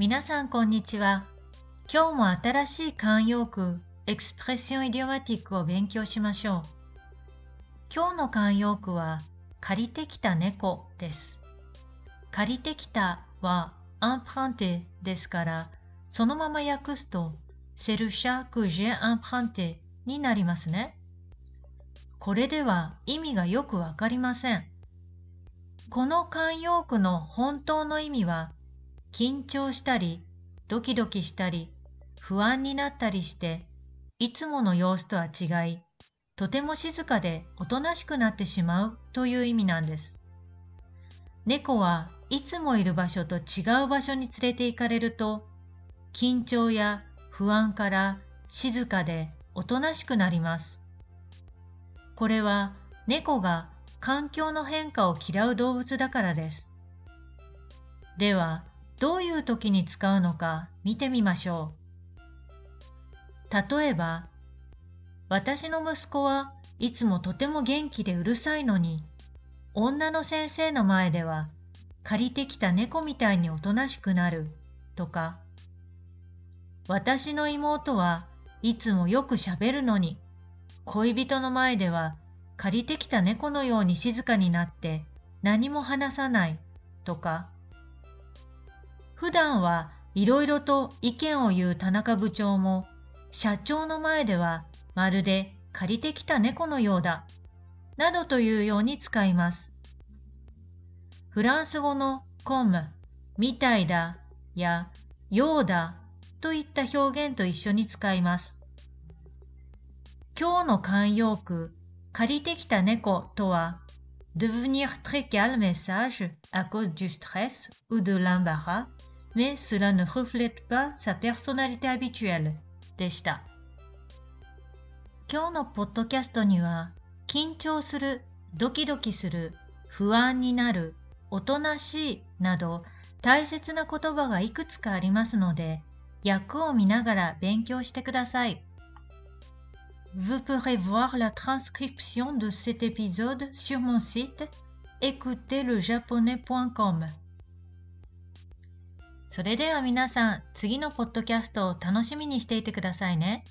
皆さんこんにちは。今日も新しい慣用句、 expression idiomatique を勉強しましょう。今日の慣用句は、借りてきた猫です。借りてきたは、 emprunté ですから、そのまま訳すと、 c'est le chat que j'ai emprunté になりますね。これでは意味がよくわかりません。この慣用句の本当の意味は、緊張したり、ドキドキしたり、不安になったりして、いつもの様子とは違い、とても静かでおとなしくなってしまうという意味なんです。猫はいつもいる場所と違う場所に連れて行かれると、緊張や不安から静かでおとなしくなります。これは猫が環境の変化を嫌う動物だからです。では、どういう時に使うのか見てみましょう。例えば、私の息子はいつもとても元気でうるさいのに、女の先生の前では借りてきた猫みたいにおとなしくなるとか、私の妹はいつもよく喋るのに、恋人の前では借りてきた猫のように静かになって何も話さないとか、普段はいろいろと意見を言う田中部長も、社長の前ではまるで借りてきた猫のようだ、などというように使います。フランス語のコム、みたいだやようだといった表現と一緒に使います。今日の慣用句借りてきた猫とは devenir très calme et sage à cause du stress ou de l'embarras, mais cela ne reflète pas sa personnalité habituelle でした。今日のポッドキャストには緊張する、ドキドキする、不安になる、おとなしいなど大切な言葉がいくつかありますので訳を見ながら勉強してください。Vous pourrez voir la transcription de cet épisode sur mon site écoutezlejaponais.com それでは皆さん、次のポッドキャストを楽しみにしていてくださいね。